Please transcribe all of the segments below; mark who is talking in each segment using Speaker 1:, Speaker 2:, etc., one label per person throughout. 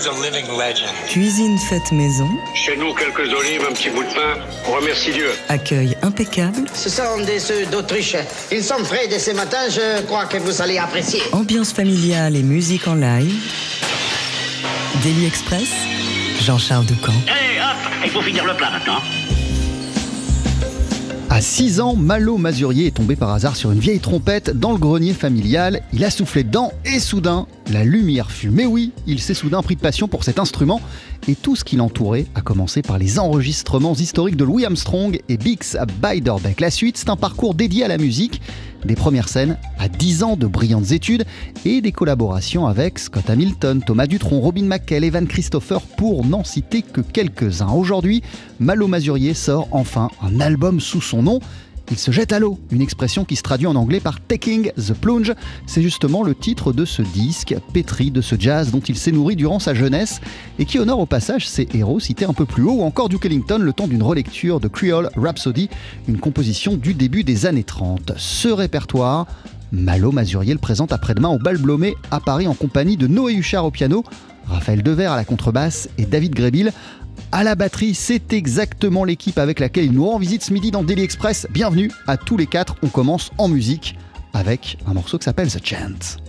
Speaker 1: is a living legend.
Speaker 2: Cuisine faite maison.
Speaker 3: Chez nous, quelques olives, un petit bout de pain. On remercie Dieu.
Speaker 2: Accueil impeccable.
Speaker 4: Ce sont des œufs d'Autriche. Ils sont frais de ce matin, je crois que vous allez apprécier.
Speaker 2: Ambiance familiale et musique en live. Daily Express. Jean-Charles Ducamp.
Speaker 5: Allez, hop, il faut finir le plat maintenant.
Speaker 6: À 6 ans, Malo Mazurier est tombé par hasard sur une vieille trompette dans le grenier familial. Il a soufflé dedans et soudain, la lumière fut. Mais oui, il s'est soudain pris de passion pour cet instrument et tout ce qui l'entourait, a commencé par les enregistrements historiques de Louis Armstrong et Bix Beiderbecke. La suite, c'est un parcours dédié à la musique, des premières scènes à 10 ans de brillantes études et des collaborations avec Scott Hamilton, Thomas Dutronc, Robin McKell, Evan Christopher, pour n'en citer que quelques-uns. Aujourd'hui, Malo Mazurier sort enfin un album sous son nom il se jette à l'eau, une expression qui se traduit en anglais par taking the plunge. C'est justement le titre de ce disque, pétri de ce jazz dont il s'est nourri durant sa jeunesse et qui honore au passage ses héros cités un peu plus haut ou encore Duke Ellington le temps d'une relecture de Creole Rhapsody, une composition du début des années 30. Ce répertoire, Malo Mazurier le présente après-demain au Bal Blomé à Paris en compagnie de Noé Huchard au piano, Raphaël Dever à la contrebasse et David Grébil à la batterie. C'est exactement l'équipe avec laquelle il nous rend visite ce midi dans Daily Express. Bienvenue à tous les quatre. On commence en musique avec un morceau qui s'appelle The Chant.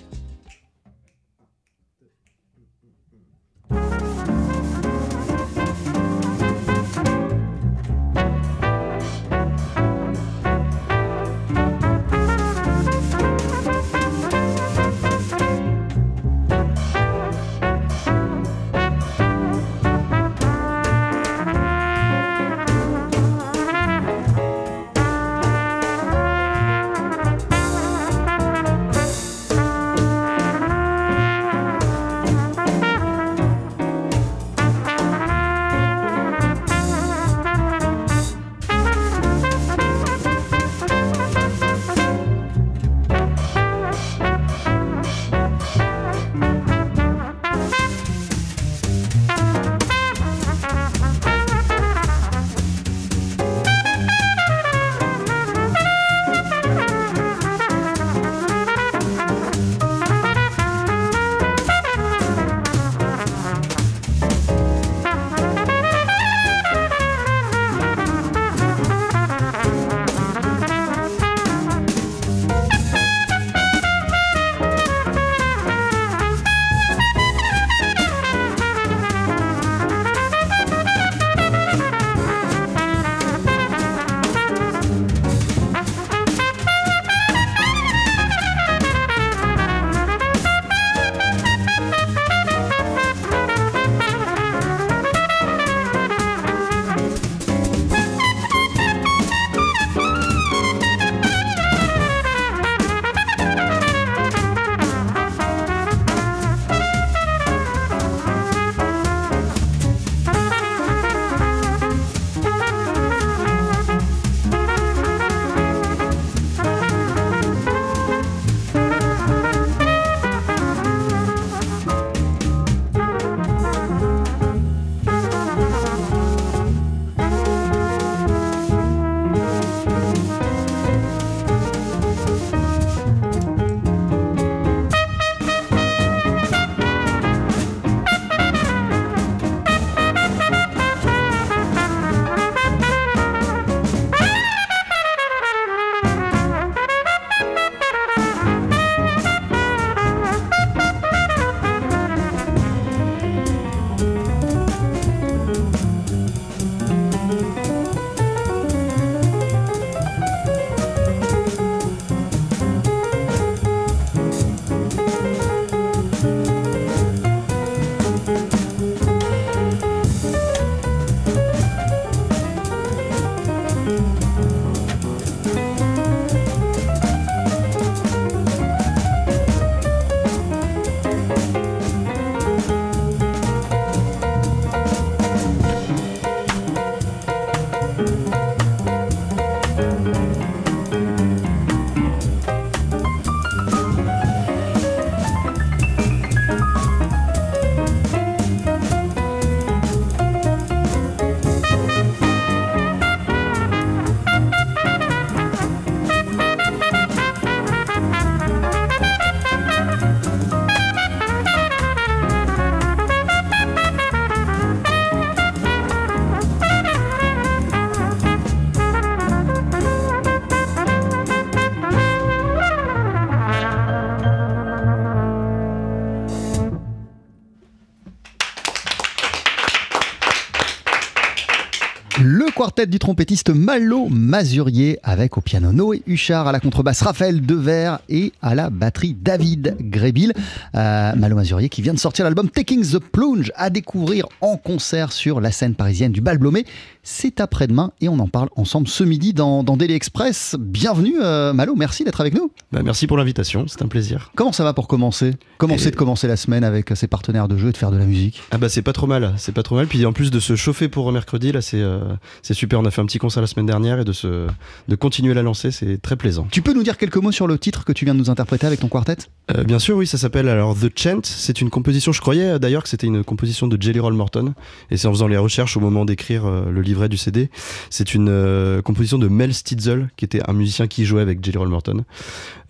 Speaker 6: Du trompettiste Malo Mazurier avec au piano Noé Huchard, à la contrebasse Raphaël Devers et à la batterie David Grébil. Euh, Malo Mazurier qui vient de sortir l'album Taking the Plunge à découvrir en concert sur la scène parisienne du Bal Blomé. C'est après-demain et on en parle ensemble ce midi dans, dans Daily Express. Bienvenue euh, Malo, merci d'être avec nous.
Speaker 1: Bah, merci pour l'invitation, c'est un plaisir.
Speaker 6: Comment ça va pour commencer? Comment c'est de commencer la semaine avec ses partenaires de jeu et de faire de la musique?
Speaker 1: Ah bah c'est pas trop mal, c'est pas trop mal. Puis en plus de se chauffer pour mercredi, là c'est euh, c'est On a fait un petit concert la semaine dernière et de se de continuer la lancer, c'est très plaisant.
Speaker 6: Tu peux nous dire quelques mots sur le titre que tu viens de nous interpréter avec ton quartet?
Speaker 1: Euh, bien sûr, oui, ça s'appelle alors The Chant. C'est une composition. Je croyais d'ailleurs que c'était une composition de Jelly Roll Morton, et c'est en faisant les recherches au moment d'écrire euh, le livret du CD. C'est une euh, composition de Mel Stitzel, qui était un musicien qui jouait avec Jelly Roll Morton.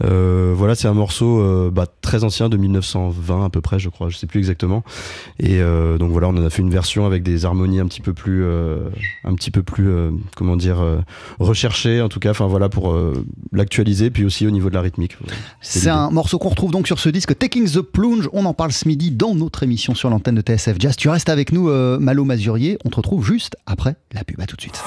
Speaker 1: Voilà, c'est un morceau bah, très ancien de 1920 à peu près, je crois. Je sais plus exactement. Et donc voilà, on en a fait une version avec des harmonies un petit peu plus, un petit peu plus, comment dire, recherchées en tout cas. Enfin voilà pour l'actualiser, puis aussi au niveau de la rythmique.
Speaker 6: C'est un morceau qu'on retrouve donc sur ce disque Taking the Plunge. On en parle ce midi dans notre émission sur l'antenne de TSF Jazz. Tu restes avec nous, euh, Malo Mazurier. On te retrouve juste après la pub. À tout de suite.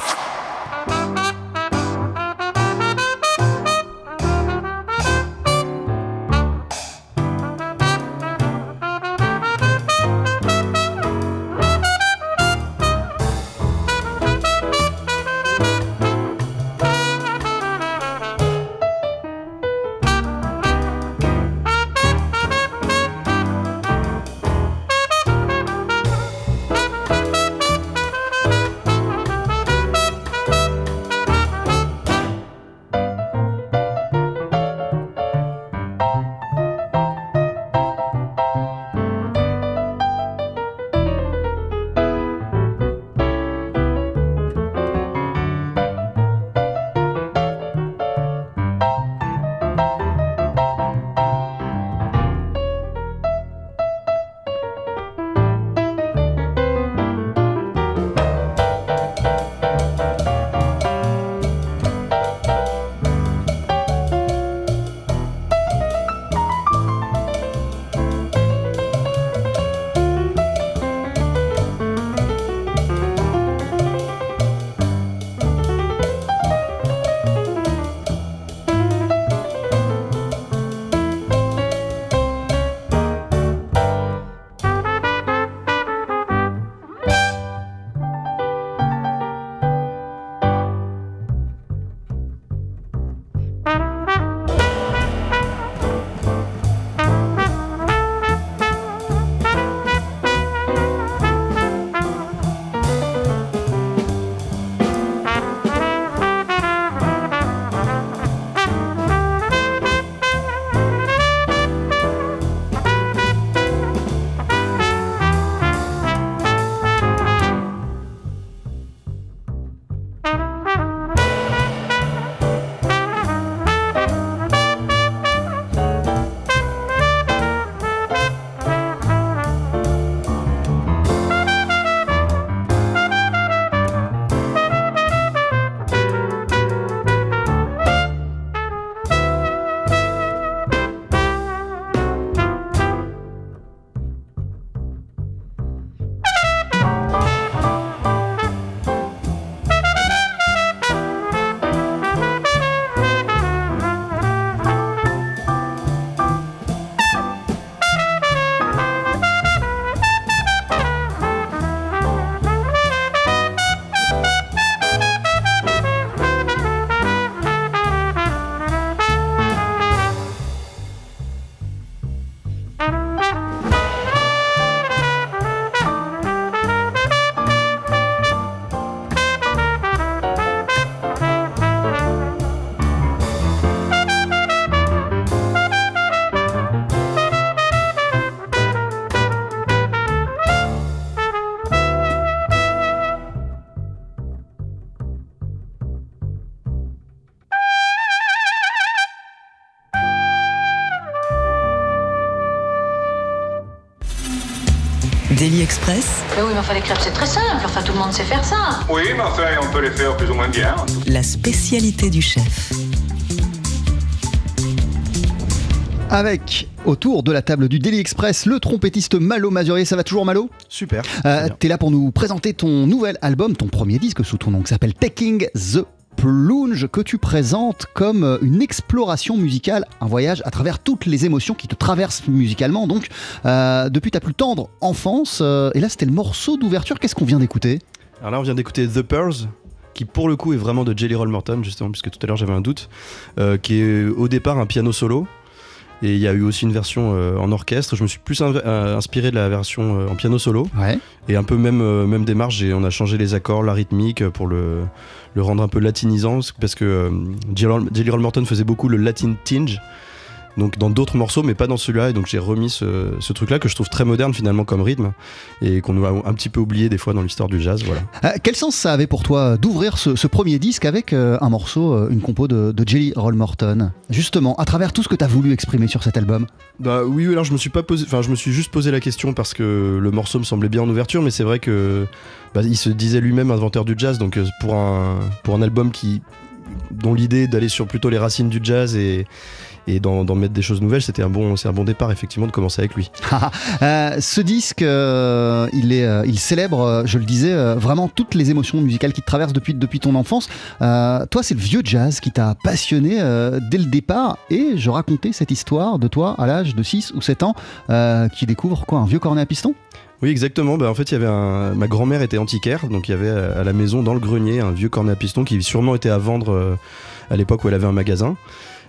Speaker 7: Mais oui, mais enfin, les crêpes, c'est très simple. Enfin, tout le monde sait faire ça.
Speaker 3: Oui, mais enfin, on peut les faire plus ou moins bien.
Speaker 2: la spécialité du chef.
Speaker 6: Avec, autour de la table du Daily Express, le trompettiste Malo Mazurier. Ça va toujours, Malo?
Speaker 1: Super.
Speaker 6: Euh. T'es là pour nous présenter ton nouvel album, ton premier disque sous ton nom qui s'appelle Taking the Plunge, que tu présentes comme euh, une exploration musicale, un voyage à travers toutes les émotions qui te traversent musicalement. Donc, euh, depuis ta plus tendre enfance, euh, et là c'était le morceau d'ouverture. Qu'est-ce qu'on vient d'écouter?
Speaker 1: Alors là, on vient d'écouter The Pearls, qui pour le coup est vraiment de Jelly Roll Morton, justement, puisque tout à l'heure j'avais un doute, qui est au départ un piano solo. Et il y a eu aussi une version euh, en orchestre. Je me suis plus in- euh, inspiré de la version euh, en piano solo.
Speaker 6: Ouais.
Speaker 1: Et un peu même, euh, même démarche, on a changé les accords, la rythmique pour le, le rendre un peu latinisant. Parce que Jelly Roll Morton faisait beaucoup le latin tinge. Donc dans d'autres morceaux, mais pas dans celui-là. Et donc j'ai remis ce, ce truc-là que je trouve très moderne finalement comme rythme. Et qu'on a un petit peu oublié des fois dans l'histoire du jazz. Voilà.
Speaker 6: Euh, quel sens ça avait pour toi d'ouvrir ce, ce premier disque avec euh, un morceau, euh, une compo de, de Jelly Roll Morton Justement, à travers tout ce que tu as voulu exprimer sur cet album.
Speaker 1: Bah oui, oui, alors je me suis pas posé, enfin je me suis juste posé la question parce que le morceau me semblait bien en ouverture, mais c'est vrai que bah, il se disait lui-même inventeur du jazz, donc euh, pour un pour un album qui dont l'idée est d'aller sur plutôt les racines du jazz et et d'en mettre des choses nouvelles, c'était un bon c'est un bon départ effectivement de commencer avec lui.
Speaker 6: Euh, ce disque, euh, il, est, euh, il célèbre, je le disais, vraiment toutes les émotions musicales qui te traversent depuis, depuis ton enfance. Toi, c'est le vieux jazz qui t'a passionné dès le départ. Et je racontais cette histoire de toi à l'âge de 6 ou 7 ans qui découvre quoi Un vieux cornet à piston?
Speaker 1: Oui, exactement. Bah, en fait, il y avait un... ma grand-mère était antiquaire, donc il y avait à la maison, dans le grenier, un vieux cornet à piston qui sûrement était à vendre euh, à l'époque où elle avait un magasin.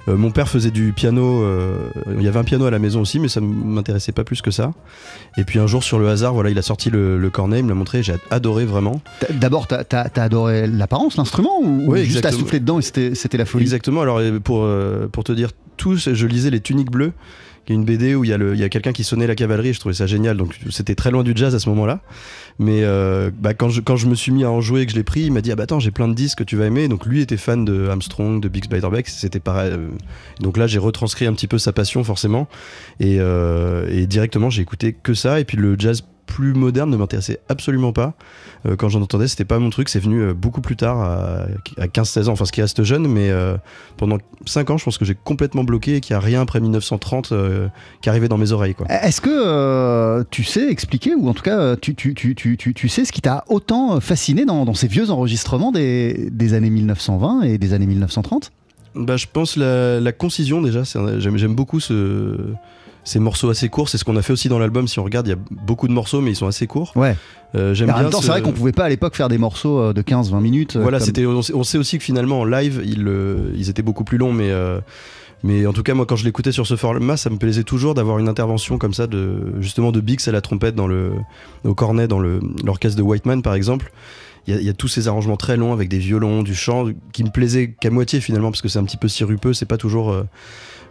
Speaker 1: Euh, mon père faisait du piano. euh, il y avait un piano à la maison aussi, mais ça m'intéressait pas plus que ça. Et puis un jour, sur le hasard, voilà, il a sorti le, le cornet, il me l'a montré, j'ai adoré vraiment.
Speaker 6: D'abord, t'as as, adoré l'apparence, l'instrument Ou, juste à souffler dedans et c'était la folie?
Speaker 1: Exactement. Alors pour euh, pour te dire tout, je lisais les Tuniques bleues, une BD où il y a a quelqu'un qui sonnait la cavalerie. Je trouvais ça génial. Donc c'était très loin du jazz à ce moment-là. Mais euh, bah, quand je me suis mis à en jouer et que je l'ai pris, il m'a dit ah bah attends j'ai plein de disques que tu vas aimer. Donc lui était fan de Armstrong, de Big Spiderback. C'était pareil. euh, Donc là j'ai retranscrit un petit peu sa passion forcément. Et, euh, et directement j'ai écouté que ça. Et puis le jazz plus moderne ne m'intéressait absolument pas. Euh, quand j'en entendais, c'était pas mon truc. C'est venu euh, beaucoup plus tard, à, à 15-16 ans, enfin ce qui reste jeune, mais euh, pendant 5 ans, je pense que j'ai complètement bloqué et qu'il n'y a rien après 1930 euh, qui arrivait dans mes oreilles.
Speaker 6: Est-ce que tu sais expliquer, ou en tout cas tu, tu, tu, tu, tu, tu sais ce qui t'a autant fasciné dans, dans ces vieux enregistrements des, des années 1920 et des années 1930
Speaker 1: Bah, je pense la, la concision déjà. j'aime beaucoup ce, ces morceaux assez courts. C'est ce qu'on a fait aussi dans l'album. Si on regarde, il y a beaucoup de morceaux, mais ils sont assez courts.
Speaker 6: Ouais.
Speaker 1: Euh, J'aime
Speaker 6: En
Speaker 1: bien
Speaker 6: même temps,
Speaker 1: ce-
Speaker 6: c'est vrai qu'on pouvait pas à l'époque faire des morceaux euh, de 15-20 minutes. euh,
Speaker 1: Voilà,
Speaker 6: comme-
Speaker 1: c'était. On, sait- on sait aussi que finalement en live, ils, euh, ils étaient beaucoup plus longs, mais. euh, mais en tout cas, moi, quand je l'écoutais sur ce format, ça me plaisait toujours d'avoir une intervention comme ça, de justement de Bix à la trompette dans le, au cornet dans le- l'orchestre de Whiteman, par exemple. Il y, a, il y a tous ces arrangements très longs avec des violons, du chant, qui me plaisaient qu'à moitié finalement, parce que c'est un petit peu sirupeux, c'est pas toujours euh,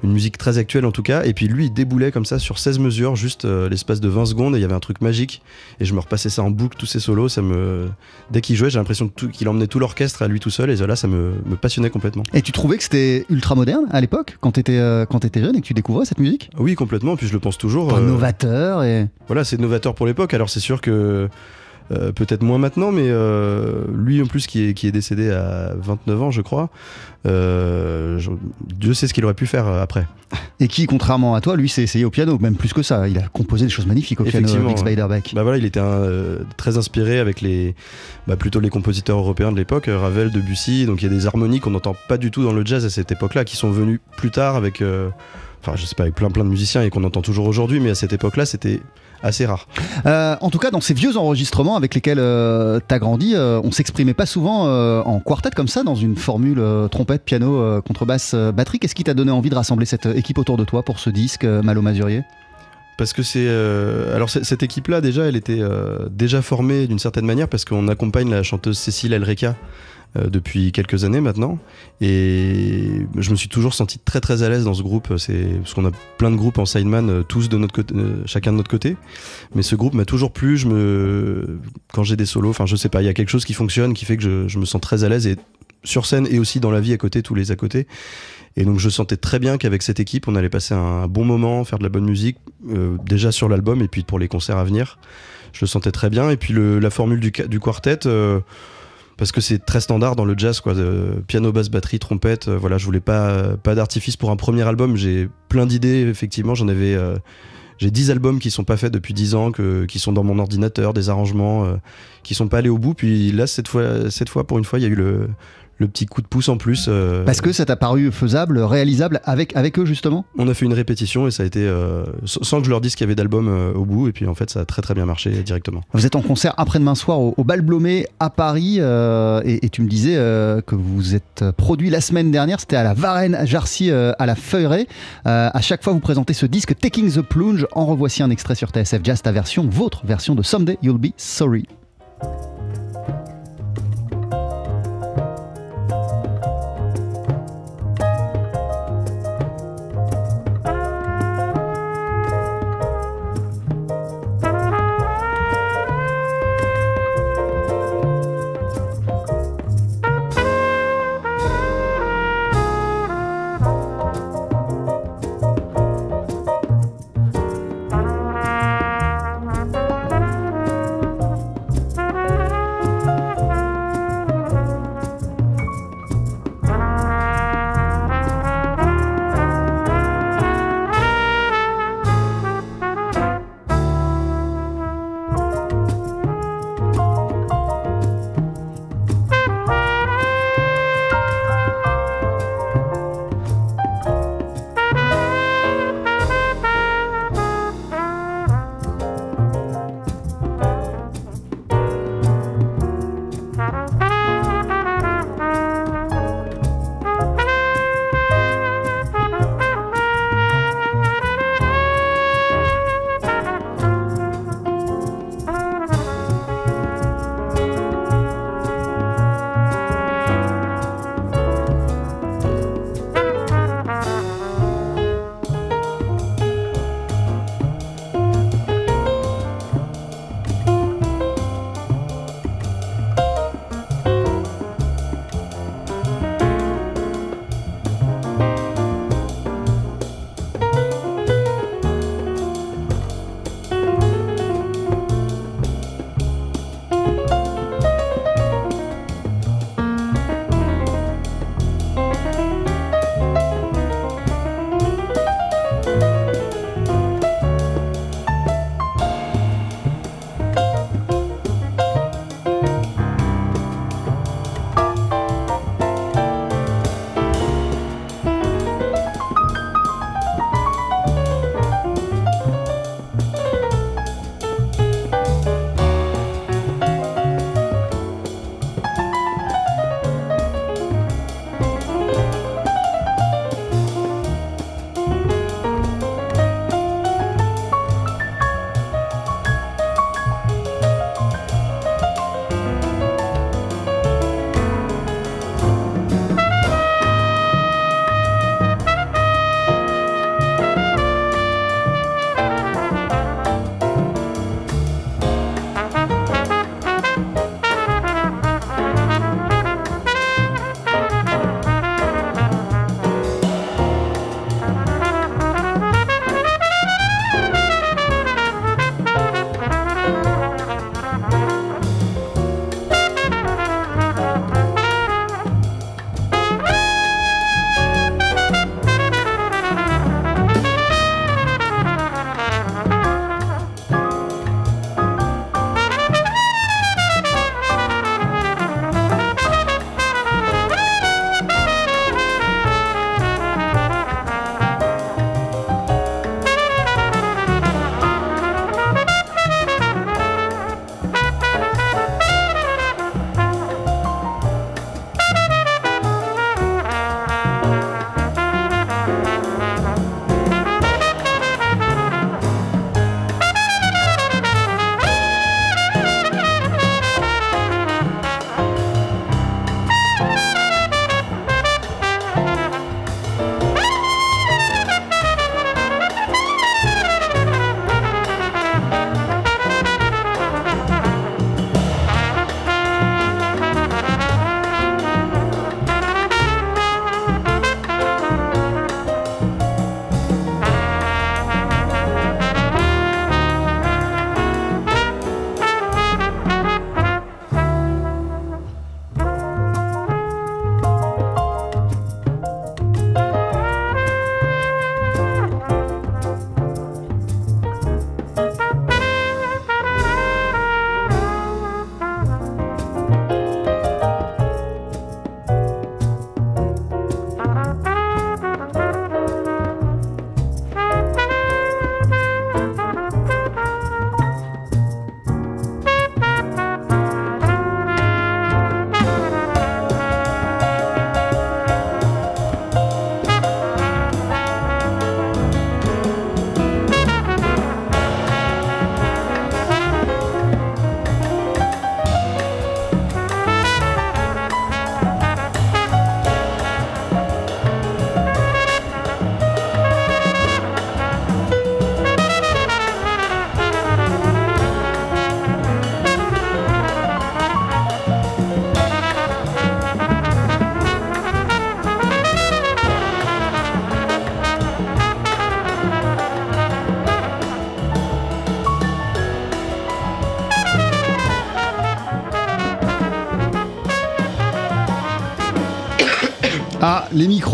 Speaker 1: une musique très actuelle en tout cas. Et puis lui, il déboulait comme ça sur 16 mesures, juste euh, l'espace de 20 secondes, et il y avait un truc magique. Et je me repassais ça en boucle, tous ces solos, ça me. Dès qu'il jouait, j'ai l'impression qu'il emmenait tout l'orchestre à lui tout seul, et là, ça me, me passionnait complètement.
Speaker 6: Et tu trouvais que c'était ultra moderne à l'époque, quand t'étais euh, jeune et que tu découvrais cette musique?
Speaker 1: Oui, complètement, puis je le pense toujours.
Speaker 6: Pas
Speaker 1: euh,
Speaker 6: novateur et.
Speaker 1: voilà, c'est novateur pour l'époque. Alors c'est sûr que euh, peut-être moins maintenant, mais euh, lui en plus qui est, qui est décédé à 29 ans, je crois. euh, je- Dieu sait ce qu'il aurait pu faire après.
Speaker 6: Et qui, contrairement à toi, lui s'est essayé au piano, même plus que ça. Il a composé des choses magnifiques au piano,
Speaker 1: ouais.
Speaker 6: Spiderback.
Speaker 1: Bah voilà, il était un, très inspiré avec les, bah, plutôt les compositeurs européens de l'époque, Ravel, Debussy. Donc il y a des harmonies qu'on n'entend pas du tout dans le jazz à cette époque-là, qui sont venues plus tard avec, enfin je sais pas, avec plein plein de musiciens et qu'on entend toujours aujourd'hui, mais à cette époque-là, c'était assez rare.
Speaker 6: Euh, en tout cas, dans ces vieux enregistrements avec lesquels euh, t'as grandi, euh, on s'exprimait pas souvent euh, en quartet comme ça, dans une formule trompette, piano, contrebasse, batterie. Qu'est-ce qui t'a donné envie de rassembler cette équipe autour de toi pour ce disque, Malo Mazurier
Speaker 1: Parce que c'est. euh, alors, cette équipe-là, déjà, elle était euh, déjà formée d'une certaine manière parce qu'on accompagne la chanteuse Cécile Elreka euh, depuis quelques années maintenant. Et je me suis toujours senti très très à l'aise dans ce groupe. C'est parce qu'on a plein de groupes en sideman, euh, tous de notre côté, euh, chacun de notre côté. Mais ce groupe m'a toujours plu. Je me, quand j'ai des solos, enfin, je sais pas, il y a quelque chose qui fonctionne, qui fait que je, me sens très à l'aise et sur scène et aussi dans la vie à côté, tous les à côté. Et donc je sentais très bien qu'avec cette équipe, on allait passer un bon moment, faire de la bonne musique, euh, déjà sur l'album et puis pour les concerts à venir. Je le sentais très bien. Et puis le- la formule du, du quartet, euh, parce que c'est très standard dans le jazz, quoi. piano, basse, batterie, trompette. euh, voilà, je voulais pas, pas d'artifice pour un premier album. J'ai plein d'idées, effectivement. J'en avais. euh, j'ai 10 albums qui sont pas faits depuis 10 ans, que, qui sont dans mon ordinateur, des arrangements euh, qui sont pas allés au bout. Puis là, cette fois, cette fois pour une fois, il y a eu le, le petit coup de pouce en plus. euh,
Speaker 6: Parce que ça t'a paru faisable, réalisable avec, avec eux justement
Speaker 1: on a fait une répétition et ça a été euh, sans que je leur dise qu'il y avait d'albums euh, au bout. Et puis en fait, ça a très très bien marché directement.
Speaker 6: Vous êtes en concert après-demain soir au, au Bal Blomé à Paris et, et tu me disais que vous êtes produit la semaine dernière, c'était à la Varenne à Jarcy à la Feuilleraie. Euh, à chaque fois vous présentez ce disque Taking the Plunge. En revoici un extrait sur TSF Jazz, ta version, votre version de Someday You'll Be Sorry.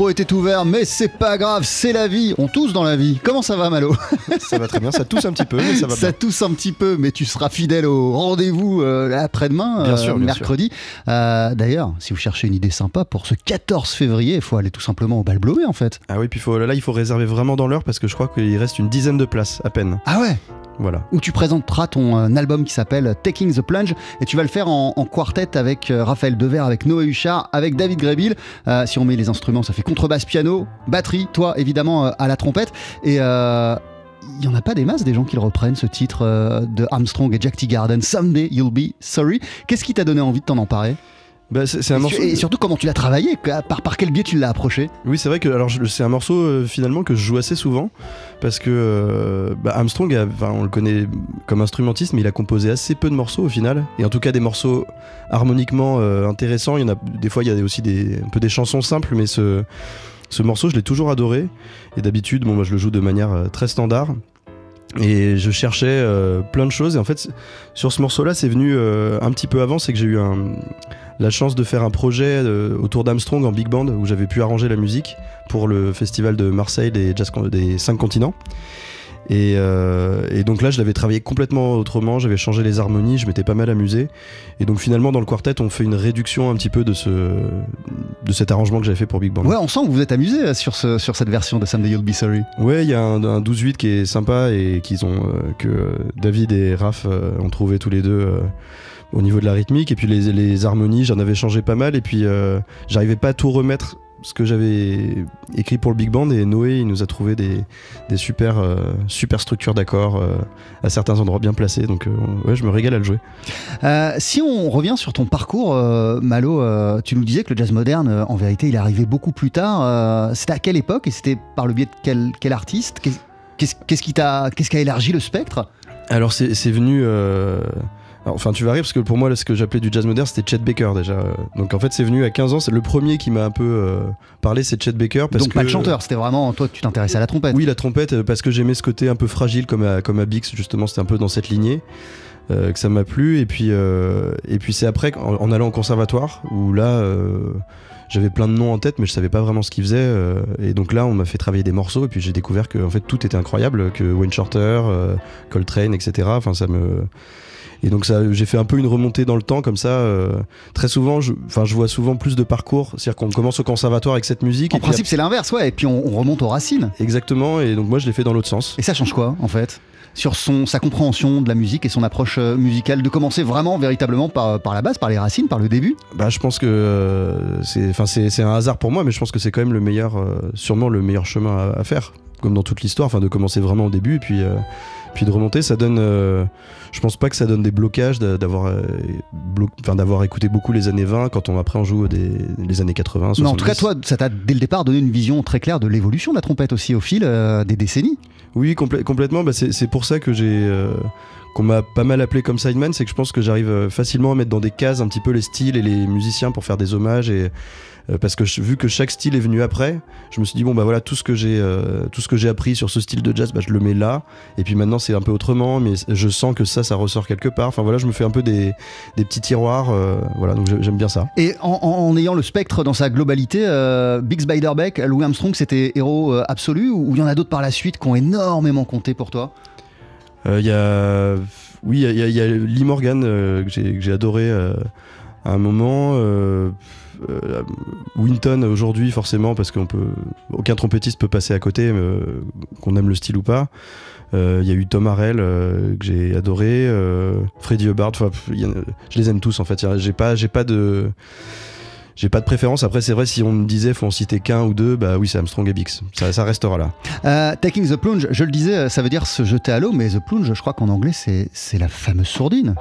Speaker 6: Étaient ouverts, mais c'est pas grave, c'est la vie. On tousse dans la vie. Comment ça va, Malo?
Speaker 1: Ça va très bien, ça tousse un petit peu, mais ça va
Speaker 6: Ça
Speaker 1: bien.
Speaker 6: tousse un petit peu, mais tu seras fidèle au rendez-vous euh, après-demain,
Speaker 1: Bien
Speaker 6: euh,
Speaker 1: sûr, bien
Speaker 6: mercredi. Euh, D'ailleurs, si vous cherchez une idée sympa pour ce 14 février, il faut aller tout simplement au bal Blomet, en fait.
Speaker 1: Ah oui, puis faut, là, il faut réserver vraiment dans l'heure parce que je crois qu'il reste une dizaine de places à peine.
Speaker 6: Ah ouais? Où tu présenteras ton euh, album qui s'appelle Taking the Plunge et tu vas le faire en, quartet avec euh, Raphaël Devers, avec Noé Huchard, avec David Grébil. Euh, si on met les instruments, ça fait contrebasse, piano, batterie, toi évidemment euh, à la trompette. Et il y en a pas des masses des gens qui le reprennent ce titre de Armstrong et Jack T. Garden, Someday You'll Be Sorry. Qu'est-ce qui t'a donné envie de t'en emparer?
Speaker 1: Bah, c'est c'est un
Speaker 6: et,
Speaker 1: morceau.
Speaker 6: su- et surtout comment tu l'as travaillé, par, par quel biais tu l'as approché?
Speaker 1: Oui, c'est vrai que alors c'est un morceau euh, finalement que je joue assez souvent parce que euh, bah, Armstrong, a- on le connaît comme instrumentiste, mais il a composé assez peu de morceaux au final, et en tout cas des morceaux harmoniquement euh, intéressants. Il y en a des fois, il y a aussi des un peu des chansons simples, mais ce ce morceau, je l'ai toujours adoré. Et d'habitude, bon, moi, je le joue de manière très standard. Et je cherchais euh, plein de choses. Et en fait, sur ce morceau-là, c'est venu euh, un petit peu avant. C'est que j'ai eu la chance de faire un projet euh, autour d'Armstrong en big band où j'avais pu arranger la musique pour le festival de Marseille des, jazz, des cinq continents. Et, euh, et donc là, je l'avais travaillé complètement autrement. J'avais changé les harmonies. Je m'étais pas mal amusé. Et donc finalement, dans le quartet, on fait une réduction un petit peu de, ce, de cet arrangement que j'avais fait pour big band.
Speaker 6: Ouais, on sent que vous êtes amusé euh, sur, ce, sur cette version de Someday You'll Be Sorry.
Speaker 1: Ouais, il y a un, un 12-8 qui est sympa et qu'ils ont euh, que euh, David et Raph ont trouvé tous les deux au niveau de la rythmique et puis les, les harmonies, j'en avais changé pas mal et puis j'arrivais pas à tout remettre ce que j'avais écrit pour le big band et Noé il nous a trouvé des, des super euh, super structures d'accords euh, à certains endroits bien placés donc euh, ouais je me régale à le jouer.
Speaker 6: Euh, si on revient sur ton parcours, Malo, tu nous disais que le jazz moderne, en vérité, il est arrivé beaucoup plus tard. C'était à quelle époque et c'était par le biais de quel, quel artiste? Qu'est- Qu'est-ce qu'est-ce qui t'a, qu'est-ce qui a élargi le spectre?
Speaker 1: Alors c'est c'est venu. Alors, enfin, tu vas rire parce que pour moi, là, ce que j'appelais du jazz moderne, c'était Chet Baker déjà. Donc en fait, c'est venu à 15 ans. C'est le premier qui m'a un peu euh, parlé, c'est Chet Baker. Parce
Speaker 6: Donc
Speaker 1: que,
Speaker 6: pas le chanteur, c'était vraiment toi, tu t'intéressais à la trompette.
Speaker 1: Oui, la trompette, euh, parce que j'aimais ce côté un peu fragile comme à, comme à Bix, justement, c'était un peu dans cette lignée. euh, que ça m'a plu et puis euh, et puis c'est après en, en allant au conservatoire où là j'avais plein de noms en tête mais je savais pas vraiment ce qu'ils faisaient euh, et donc là on m'a fait travailler des morceaux et puis j'ai découvert que en fait tout était incroyable que Wayne Shorter euh, Coltrane etc enfin ça me et donc ça, j'ai fait un peu une remontée dans le temps comme ça. euh, très souvent, je, enfin, je vois souvent plus de parcours, c'est-à-dire qu'on commence au conservatoire avec cette musique.
Speaker 6: En
Speaker 1: et puis
Speaker 6: principe, c'est l'inverse, ouais. Et puis on, on remonte aux racines.
Speaker 1: exactement. Et donc moi, je l'ai fait dans l'autre sens.
Speaker 6: Et ça change quoi, en fait? Sur sa compréhension de la musique et son approche euh, musicale, de commencer vraiment, véritablement par, par la base, par les racines, par le début
Speaker 1: Bah, je pense que euh, c'est, un hasard pour moi, mais je pense que c'est quand même le meilleur, euh, sûrement le meilleur chemin à, faire, comme dans toute l'histoire. De commencer vraiment au début et puis, euh, puis de remonter, ça donne. euh, je pense pas que ça donne des blocages d'a- d'avoir, euh, blo- d'avoir écouté beaucoup les années 20 quand on après on joue des, les années 80.
Speaker 6: Non, en tout cas,
Speaker 1: 70.
Speaker 6: toi, ça t'a dès le départ donné une vision très claire de l'évolution de la trompette aussi au fil euh, des décennies.
Speaker 1: Oui, complè- complètement. Bah, c'est, pour ça que j'ai. euh, qu'on m'a pas mal appelé comme sideman, c'est que je pense que j'arrive facilement à mettre dans des cases un petit peu les styles et les musiciens pour faire des hommages et parce que je- vu que chaque style est venu après, je me suis dit bon bah voilà tout ce que j'ai euh, tout ce que j'ai appris sur ce style de jazz, bah, je le mets là et puis maintenant c'est un peu autrement, mais je sens que ça ça ressort quelque part. Enfin voilà, je me fais un peu des, des petits tiroirs, euh, voilà donc j'ai- j'aime bien ça.
Speaker 6: Et en, ayant le spectre dans sa globalité, euh, Biggs Beiderbecke, Louis Armstrong, c'était héros euh, absolu ou il y en a d'autres par la suite qui ont énormément compté pour toi?
Speaker 1: Euh, Il y a oui il y a- y, Lee Morgan euh, que j'ai que j'ai adoré euh, à un moment. Euh, Winton aujourd'hui forcément parce qu'on peut aucun trompettiste peut passer à côté euh, qu'on aime le style ou pas. Euh, il y a eu Tom Harrell que j'ai adoré Freddie Hubbard je les aime tous en fait. J'ai pas j'ai pas de j'ai pas de préférence. Après c'est vrai si on me disait faut en citer qu'un ou deux bah oui c'est Armstrong et Bix ça, restera là.
Speaker 6: Taking the plunge, je le disais, ça veut dire se jeter à l'eau, mais the plunge, je crois qu'en anglais, c'est la fameuse sourdine.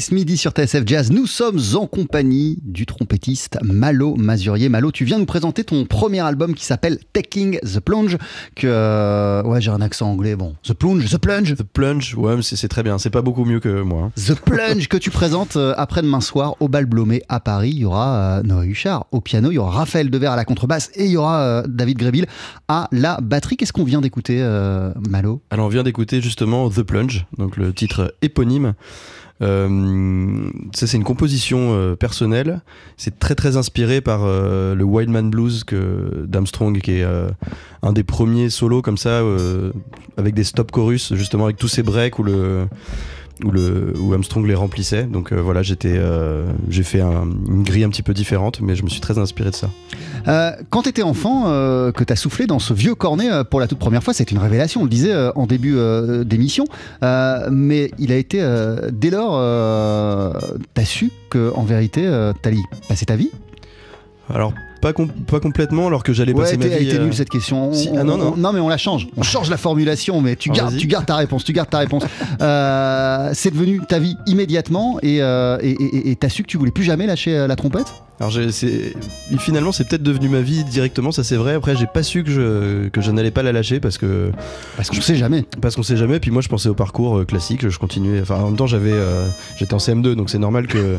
Speaker 6: Ce midi sur TSF Jazz, nous sommes en compagnie du trompettiste Malo Mazurier. Malo, tu viens nous présenter ton premier album qui s'appelle Taking the Plunge. Que euh, ouais, j'ai un accent anglais. Bon, The Plunge, The Plunge.
Speaker 1: The Plunge, ouais, c'est très bien. C'est pas beaucoup mieux que moi. hein.
Speaker 6: The Plunge que tu présentes euh, après-demain soir au Bal Blomé à Paris. Il y aura euh, Noé Huchard au piano, il y aura Raphaël Devers à la contrebasse et il y aura David Grébille à la batterie. Qu'est-ce qu'on vient d'écouter, euh, Malo?
Speaker 1: Alors on vient d'écouter justement The Plunge, donc le titre éponyme. Euh, c'est une composition euh, personnelle. C'est très très inspiré par euh, le Wildman Blues d'Armstrong, qui est euh, un des premiers solos comme ça, avec des stop chorus, justement avec tous ces breaks où le où, le, où Armstrong les remplissait. Donc euh, voilà, j'étais, euh, j'ai fait un- une grille un petit peu différente, mais je me suis très inspiré de ça.
Speaker 6: Euh, quand tu étais enfant, que tu as soufflé dans ce vieux cornet pour la toute première fois, c'est une révélation, on le disait en début d'émission. Mais il a été, dès lors, tu as su qu'en vérité, tu allais passer ta vie?
Speaker 1: Alors pas, com- pas complètement, alors que j'allais
Speaker 6: Ouais,
Speaker 1: passer ma
Speaker 6: t'es- elle
Speaker 1: vie.
Speaker 6: était
Speaker 1: euh,
Speaker 6: nulle cette question. On-
Speaker 1: si, ah non, non.
Speaker 6: on- mais on la change. On change la formulation, mais tu
Speaker 1: Ah,
Speaker 6: gardes,
Speaker 1: vas-y.
Speaker 6: tu gardes ta réponse. Tu gardes ta réponse. Euh, c'est devenu ta vie immédiatement et euh, et- et et t'as su que tu voulais plus jamais lâcher euh, la trompette?
Speaker 1: Alors finalement c'est peut-être devenu ma vie directement, ça c'est vrai. Après j'ai pas su que je, que je n'allais pas la lâcher parce que
Speaker 6: Parce qu'on sait jamais.
Speaker 1: parce qu'on sait jamais. Puis moi je pensais au parcours euh, classique, je continuais. Enfin en même temps j'avais euh, j'étais en CM2 donc c'est normal que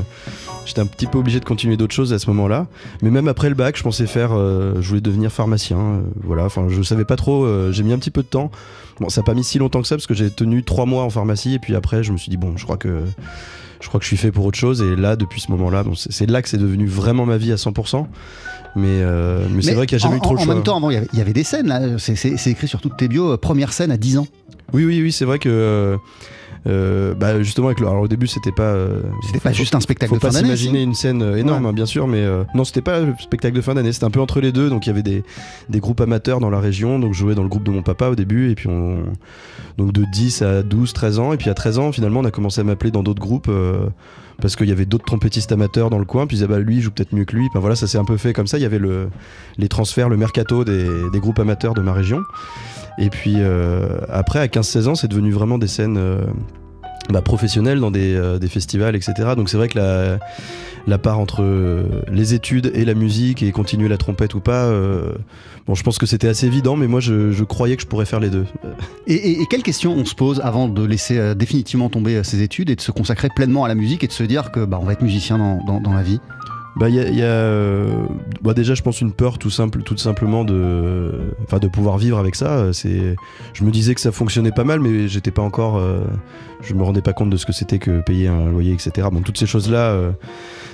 Speaker 1: j'étais un petit peu obligé de continuer d'autres choses à ce moment-là. Mais même après le bac je pensais faire, euh, je voulais devenir pharmacien. euh, voilà. Enfin je savais pas trop. euh, j'ai mis un petit peu de temps. Bon ça a pas mis si longtemps que ça parce que j'ai tenu trois mois en pharmacie et puis après je me suis dit bon je crois que je crois que je suis fait pour autre chose et là depuis ce moment-là bon, c'est là que c'est devenu vraiment ma vie à 100% mais, mais c'est vrai qu'il n'y a jamais
Speaker 6: en,
Speaker 1: eu trop le
Speaker 6: En
Speaker 1: choix
Speaker 6: même temps, avant, il y avait- il y avait des scènes. là. C'est- écrit sur toutes tes bios. Première scène à 10 ans.
Speaker 1: oui oui oui c'est vrai que euh, bah, justement avec le, alors au début c'était pas euh,
Speaker 6: C'était pas juste un spectacle
Speaker 1: faut
Speaker 6: de fin d'année.
Speaker 1: s'imaginer
Speaker 6: si
Speaker 1: une scène euh, énorme
Speaker 6: Ouais.
Speaker 1: hein, bien sûr mais euh, non c'était pas le spectacle de fin d'année c'était un peu entre les deux donc il y avait des, des groupes amateurs dans la région donc je jouais dans le groupe de mon papa au début et puis on donc de 10 à 12 13 ans et puis à 13 ans finalement on a commencé à m'appeler dans d'autres groupes euh, parce qu'il y avait d'autres trompettistes amateurs dans le coin puis ils disaient bah lui joue peut-être mieux que lui. Enfin, voilà ça s'est un peu fait comme ça. Il y avait le, les transferts le mercato des, des groupes amateurs de ma région. Et puis euh, après à 15-16 ans c'est devenu vraiment des scènes euh, bah, professionnelles dans des, euh, festivals etc donc c'est vrai que la, part entre euh, les études et la musique et continuer la trompette ou pas euh, bon je pense que c'était assez évident mais moi je, croyais que je pourrais faire les deux.
Speaker 6: Et, et, et quelles questions on se pose avant de laisser définitivement tomber ses études et de se consacrer pleinement à la musique et de se dire que bah, on va être musicien dans- dans la vie?
Speaker 1: Bah, il y a, euh, bah, déjà, je pense une peur tout simple, tout simplement de, enfin, de pouvoir vivre avec ça. Euh, C'est, je me disais que ça fonctionnait pas mal, mais j'étais pas encore, euh, je me rendais pas compte de ce que c'était que payer un loyer, etc. Bon, toutes ces choses-là, euh,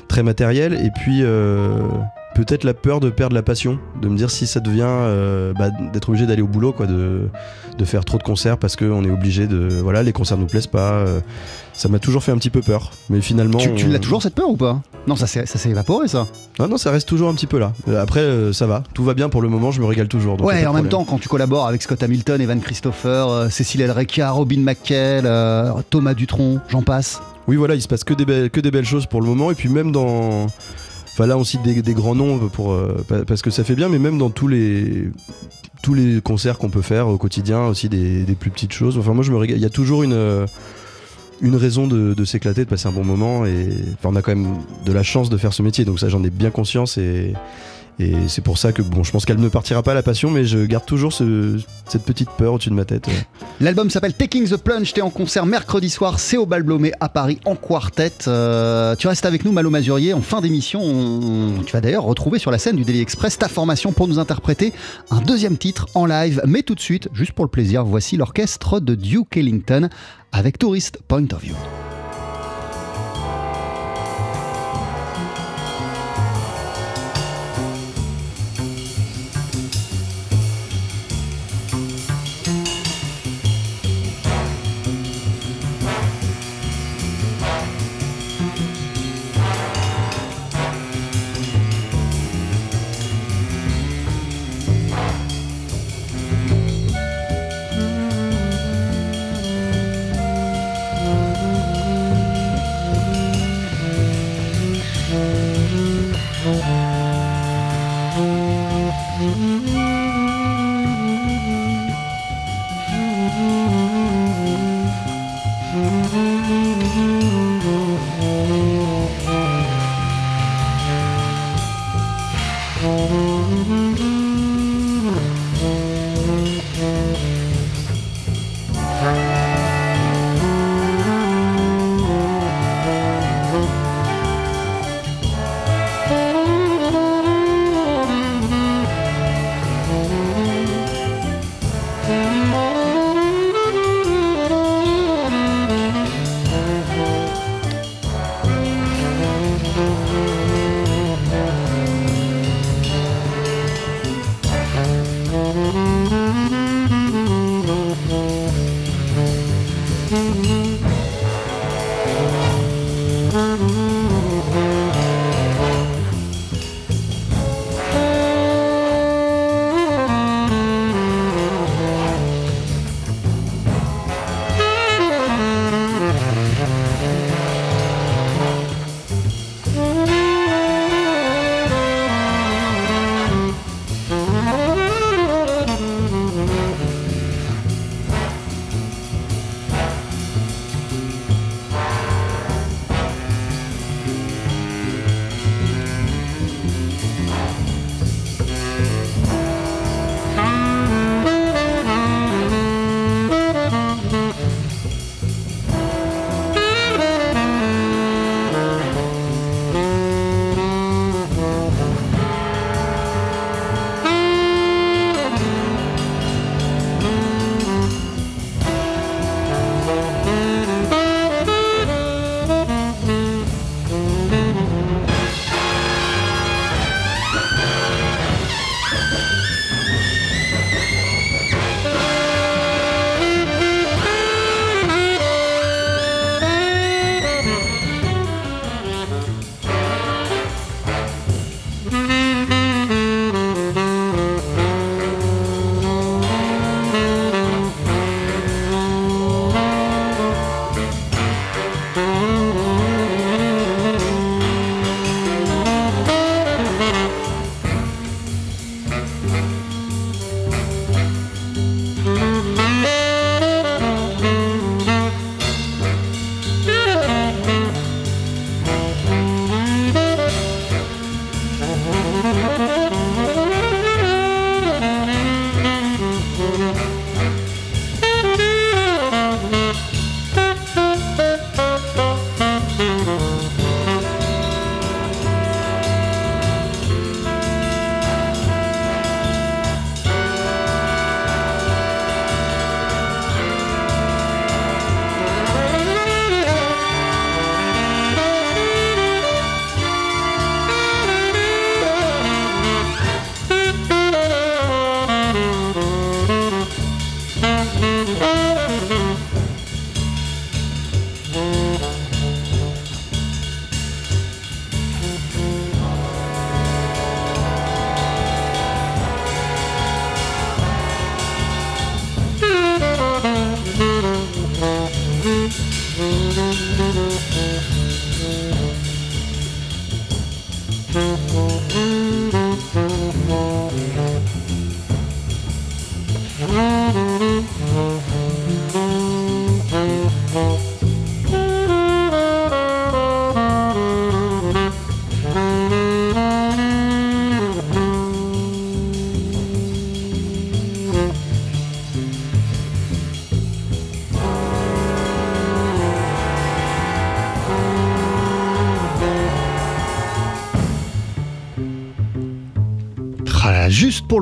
Speaker 1: très matérielles. Et puis, euh, peut-être la peur de perdre la passion, de me dire si ça devient, euh, bah, d'être obligé d'aller au boulot, quoi, de, de faire trop de concerts parce qu'on est obligé de, voilà, les concerts nous plaisent pas. euh, ça m'a toujours fait un petit peu peur, mais finalement.
Speaker 6: Tu, tu
Speaker 1: on-
Speaker 6: l'as toujours cette peur ou pas? Non, ça s'est ça s'est évaporé ça.
Speaker 1: non, non, ça reste toujours un petit peu là. Euh, Après, euh, ça va. Tout va bien pour le moment, je me régale toujours. donc
Speaker 6: ouais,
Speaker 1: de
Speaker 6: en même temps, quand tu collabores avec Scott Hamilton, Evan Christopher, Cécile Elreca, Robin McKell, Thomas Dutronc, j'en passe.
Speaker 1: Oui, voilà, il se passe que des, que des belles choses pour le moment. Et puis même dans. Enfin là, on cite des, grands noms pour, euh, pa- parce que ça fait bien, mais même dans tous les, tous les concerts qu'on peut faire au quotidien, aussi des, plus petites choses. Enfin, moi, je me. Il y a toujours une. euh, une raison de, de s'éclater, de passer un bon moment et enfin, on a quand même de la chance de faire ce métier donc ça j'en ai bien conscience et, et c'est pour ça que bon je pense qu'elle ne partira pas la passion mais je garde toujours ce- cette petite peur au-dessus de ma tête.
Speaker 6: L'album s'appelle Taking the Plunge, t'es en concert mercredi soir, c'est au Bal Blomé à Paris en quartet. Euh, tu restes avec nous, Malo Mazurier, en fin d'émission. on- Tu vas d'ailleurs retrouver sur la scène du Daily Express ta formation pour nous interpréter un deuxième titre en live. Mais tout de suite, juste pour le plaisir, voici l'orchestre de Duke Ellington avec Tourist Point of View.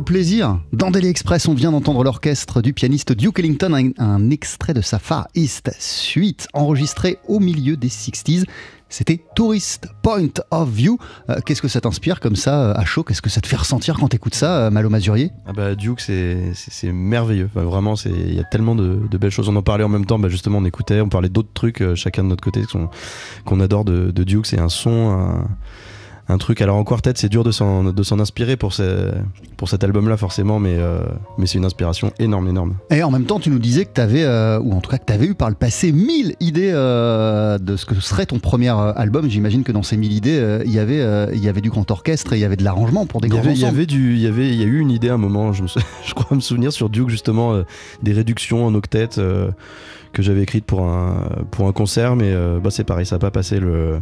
Speaker 6: Plaisir. Dans Daily Express, on vient d'entendre l'orchestre du pianiste Duke Ellington, un, extrait de sa Far East suite enregistré au milieu des 60s. C'était Tourist Point of View. Euh, Qu'est-ce que ça t'inspire comme ça euh, à chaud? Qu'est-ce que ça te fait ressentir quand t'écoutes ça, euh, Malo Mazurier?
Speaker 1: Ah bah Duke c'est merveilleux. Enfin, vraiment il y a tellement de, belles choses. On en parlait en même temps. Bah, justement on écoutait, on parlait d'autres trucs chacun de notre côté qu'on adore de, Duke. C'est un son, un truc. Alors en quartet c'est dur de s'en de s'en inspirer pour ce, pour cet album là forcément, mais euh, mais c'est une inspiration énorme énorme.
Speaker 6: Et en même temps, tu nous disais que tu avais, ou en tout cas que tu avais eu par le passé, 1000 idées euh, de ce que serait ton premier euh, album. J'imagine que dans ces 1000 idées, euh, il y avait, euh, y avait du grand orchestre et il y avait de l'arrangement pour des grands
Speaker 1: il y avait du, il y avait, il y a eu une idée à un moment. Je, me sou- je crois me souvenir sur Duke justement euh, des réductions en octet euh, que j'avais écrites pour un pour un concert, mais euh, bah c'est pareil, ça n'a pas passé le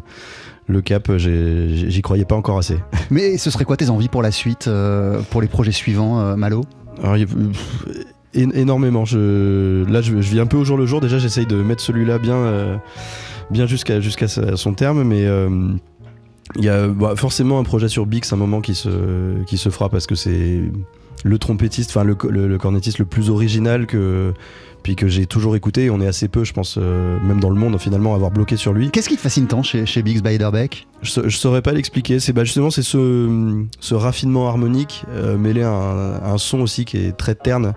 Speaker 1: le cap. j'ai- J'y croyais pas encore assez.
Speaker 6: Mais ce serait quoi tes envies pour la suite, euh, pour les projets suivants, euh, Malo?
Speaker 1: Alors, il y a- pff, é- énormément. Je, là, je, je vis un peu au jour le jour. Déjà, j'essaye de mettre celui-là bien, euh, bien jusqu'à son terme, mais euh, il y a bah, forcément un projet sur Bix, un moment qui se, qui se fera parce que c'est le trompettiste, enfin le, le cornettiste le plus original que puis que j'ai toujours écouté. On est assez peu, je pense, euh, même dans le monde, finalement, à avoir bloqué sur lui.
Speaker 6: Qu'est-ce qui te fascine tant chez, chez Biggs Beiderbecke
Speaker 1: Je, je saurais pas l'expliquer. C'est bah, justement c'est ce, ce raffinement harmonique euh, mêlé à un, à un son aussi qui est très terne.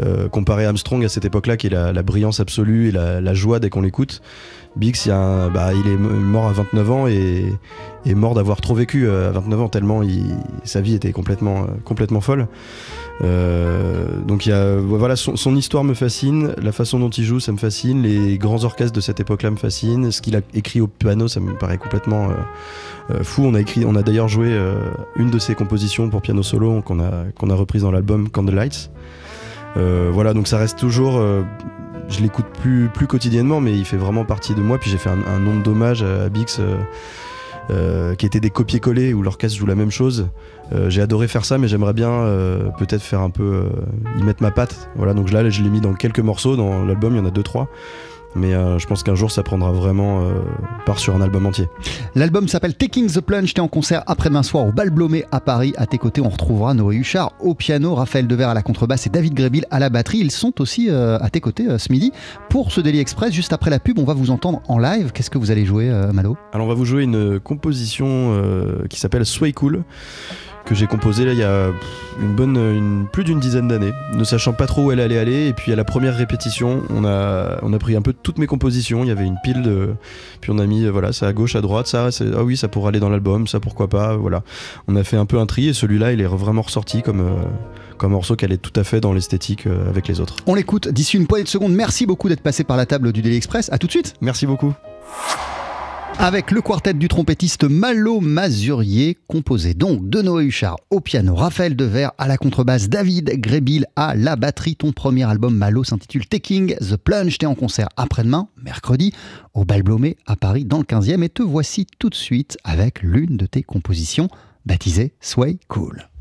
Speaker 1: euh, comparé à Armstrong à cette époque-là, qui est la, la brillance absolue et la, la joie dès qu'on l'écoute. Bix, bah, il est mort à 29 ans et est mort d'avoir trop vécu euh, à 29 ans, tellement sa vie était complètement, euh, complètement folle. Euh, donc voilà, son, histoire me fascine, la façon dont il joue, ça me fascine, les grands orchestres de cette époque-là me fascinent, ce qu'il a écrit au piano, ça me paraît complètement fou. On a d'ailleurs joué une de ses compositions pour piano solo qu'on a, qu'on a reprise dans l'album Candlelights. Voilà, donc ça reste toujours. Je l'écoute plus, quotidiennement, mais il fait vraiment partie de moi. Puis j'ai fait un, nombre d'hommages à, Bix euh, euh, qui étaient des copier-coller où l'orchestre joue la même chose. Euh, j'ai adoré faire ça, mais j'aimerais bien peut-être faire un peu. y mettre ma patte. Voilà, donc là, je l'ai mis dans quelques morceaux. Dans l'album, il y en a deux, trois. Mais euh, je pense qu'un jour, ça prendra vraiment euh, part sur un album entier.
Speaker 6: L'album s'appelle Taking the Plunge. T'es en concert après-demain soir au Bal Blomé à Paris. À tes côtés, on retrouvera Noé Huchard au piano, Raphaël Devers à la contrebasse et David Grébil à la batterie. Ils sont aussi euh, à tes côtés ce midi pour ce Daily Express. Juste après la pub, on va vous entendre en live. Qu'est-ce que vous allez jouer, Malo?
Speaker 1: Alors on va vous jouer une composition qui s'appelle Sway Cool que j'ai composée là il y a une bonne une, plus d'une dizaine d'années, ne sachant pas trop où elle allait aller et puis à la première répétition, on a on a pris un peu toutes mes compositions, il y avait une pile de puis on a mis voilà, ça à gauche à droite, ça ah oui, ça pourrait aller dans l'album, ça pourquoi pas, voilà. On a fait un peu un tri et celui-là, il est vraiment ressorti comme euh, comme morceau qui allait tout à fait dans l'esthétique euh, avec les autres.
Speaker 6: On l'écoute d'ici une poignée de secondes. Merci beaucoup d'être passé par la table du Daily Express. À tout de suite.
Speaker 1: Merci beaucoup.
Speaker 6: Avec le quartet du trompettiste Malo Mazurier, composé donc de Noé Huchard au piano, Raphaël Devers à la contrebasse, David Grébil à la batterie. Ton premier album Malo s'intitule Taking the Plunge. T'es en concert après-demain, mercredi, au Bal Blomé à Paris dans le 15e. Et te voici tout de suite avec l'une de tes compositions baptisée Sway Cool.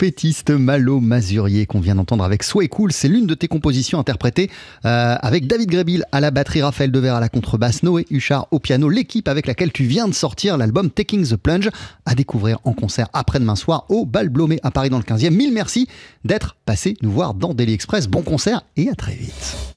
Speaker 6: Trompettiste Malo Mazurier qu'on vient d'entendre avec Sway Cool, c'est l'une de tes compositions interprétées euh, avec David Grébil à la batterie, Raphaël Dever à la contrebasse, Noé Huchard au piano, l'équipe avec laquelle tu viens de sortir l'album Taking the Plunge à découvrir en concert après-demain soir au Bal Blomé à Paris dans le 15e. Mille merci d'être passé nous voir dans Daily Express. Bon concert et à très vite.